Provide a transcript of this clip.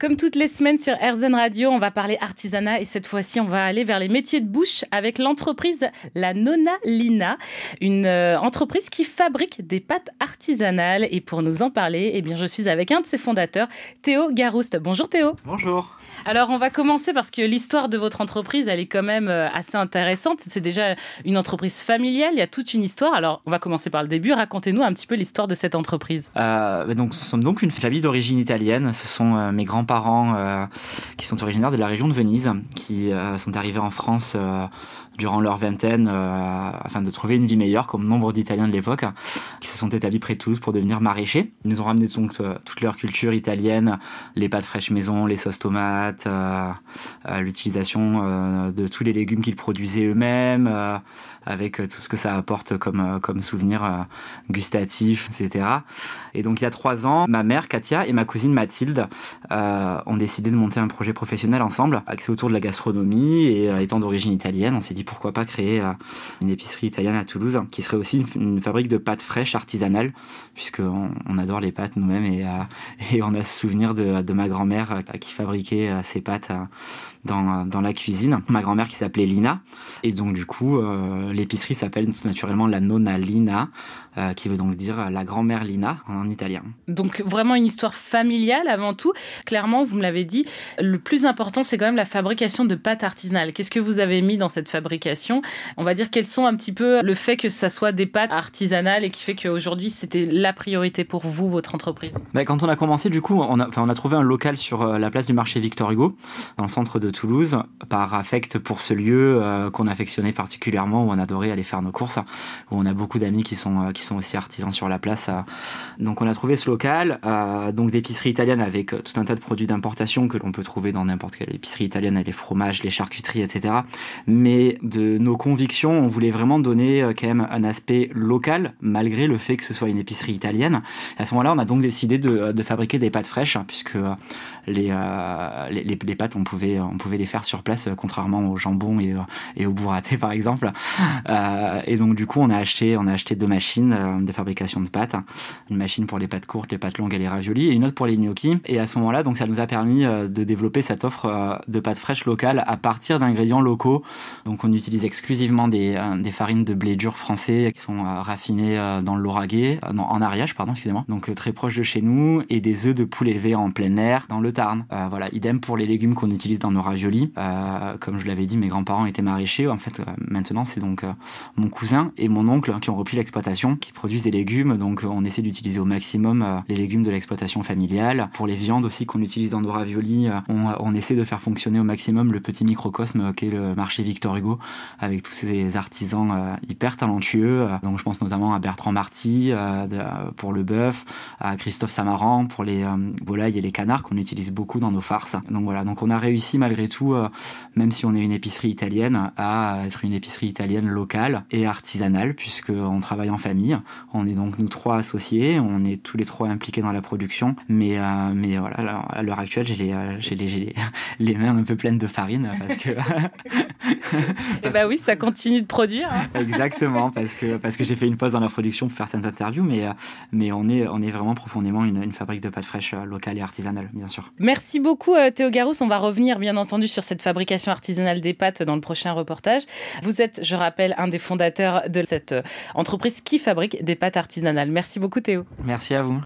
Comme toutes les semaines sur RZN Radio, on va parler artisanat et cette fois-ci, on va aller vers les métiers de bouche avec l'entreprise La Nona Lina, une euh, entreprise qui fabrique des pâtes artisanales. Et pour nous en parler, eh je suis avec un de ses fondateurs, Théo Garouste. Bonjour Théo. Bonjour. Alors, on va commencer parce que l'histoire de votre entreprise, elle est quand même euh, assez intéressante. C'est déjà une entreprise familiale, il y a toute une histoire. Alors, on va commencer par le début. Racontez-nous un petit peu l'histoire de cette entreprise. Euh, donc, nous sommes donc une famille d'origine italienne. Ce sont euh, mes grands-parents qui sont originaires de la région de Venise, qui sont arrivés en France durant leur vingtaine euh, afin de trouver une vie meilleure, comme nombre d'Italiens de l'époque, qui se sont établis près de Toulouse pour devenir maraîchers. Ils nous ont ramené donc euh, toute leur culture italienne, les pâtes fraîches maison, les sauces tomates, euh, l'utilisation de tous les légumes qu'ils produisaient eux-mêmes, avec tout ce que ça apporte comme, comme souvenir gustatif, etc. Et donc il y a trois ans, ma mère Katia et ma cousine Mathilde ont décidé de monter un projet professionnel ensemble, axé autour de la gastronomie et étant d'origine italienne, on s'est dit pourquoi pas créer euh, une épicerie italienne à Toulouse, qui serait aussi une, fabrique de pâtes fraîches artisanales, puisqu'on on adore les pâtes nous-mêmes et, euh, on a ce souvenir de, ma grand-mère euh, qui fabriquait ses pâtes dans, la cuisine. Ma grand-mère qui s'appelait Lina. Et donc du coup, l'épicerie s'appelle naturellement la Nonna Lina, qui veut donc dire la grand-mère Lina en italien. Donc, vraiment une histoire familiale avant tout. Clairement, vous me l'avez dit, le plus important, c'est quand même la fabrication de pâtes artisanales. Qu'est-ce que vous avez mis dans cette On va dire quels sont un petit peu le fait que ça soit des pâtes artisanales et qui fait qu'aujourd'hui, c'était la priorité pour vous, votre entreprise. Bah, quand on a commencé, du coup, on a, on a trouvé un local sur euh, la place du marché Victor Hugo, dans le centre de Toulouse, par affect pour ce lieu euh, qu'on affectionnait particulièrement, où on adorait aller faire nos courses, où on a beaucoup d'amis qui sont, euh, qui sont aussi artisans sur la place. Donc on a trouvé ce local, donc d'épicerie italienne avec tout un tas de produits d'importation que l'on peut trouver dans n'importe quelle épicerie italienne, les fromages, les charcuteries, etc. Mais de nos convictions, on voulait vraiment donner euh, quand même un aspect local, malgré le fait que ce soit une épicerie italienne. À ce moment-là, on a donc décidé de, de fabriquer des pâtes fraîches, hein, puisque euh, les, euh, les, pâtes, on pouvait, on pouvait les faire sur place, euh, contrairement au jambon et, euh, et au burrata, par exemple. Euh, et donc, du coup, on a acheté, on a acheté deux machines euh, de fabrication de pâtes. Une machine pour les pâtes courtes, les pâtes longues et les raviolis, et une autre pour les gnocchis. Et à ce moment-là, donc, ça nous a permis euh, de développer cette offre euh, de pâtes fraîches locales à partir d'ingrédients locaux. Donc, on utilise exclusivement des, euh, des farines de blé dur français qui sont euh, raffinées euh, dans le Lauragais, non, en Ariège, pardon, excusez-moi. Donc, très proche de chez nous, et des œufs de poule élevés en plein air dans le Tarn. Voilà, idem pour les légumes qu'on utilise dans nos raviolis. Comme je l'avais dit, mes grands-parents étaient maraîchers. En fait, maintenant, c'est donc mon cousin et mon oncle qui ont repris l'exploitation, qui produisent des légumes. Donc, on essaie d'utiliser au maximum les légumes de l'exploitation familiale. Pour les viandes aussi qu'on utilise dans nos raviolis, on, on essaie de faire fonctionner au maximum le petit microcosme qu'est le marché Victor Hugo, avec tous ces artisans euh, hyper talentueux. Euh, Donc, je pense notamment à Bertrand Marty euh, pour le bœuf, à Christophe Samaran pour les volailles et les canards qu'on utilise beaucoup dans nos farces. Donc voilà, donc on a réussi malgré tout, même si on est une épicerie italienne, à être une épicerie italienne locale et artisanale, puisqu'on travaille en famille. On est donc nous trois associés, on est tous les trois impliqués dans la production, mais, mais voilà, à l'heure actuelle, j'ai les, les, les mains un peu pleines de farine parce que Eh bah oui, ça continue de produire. hein. exactement parce que parce que j'ai fait une pause dans la production pour faire cette interview, mais euh, mais on est on est vraiment profondément une, une fabrique de pâtes fraîches euh, locale et artisanale, bien sûr. Merci beaucoup euh, Théo Garousse. On va revenir bien entendu sur cette fabrication artisanale des pâtes dans le prochain reportage. Vous êtes, je rappelle, un des fondateurs de cette entreprise qui fabrique des pâtes artisanales. Merci beaucoup Théo. Merci à vous.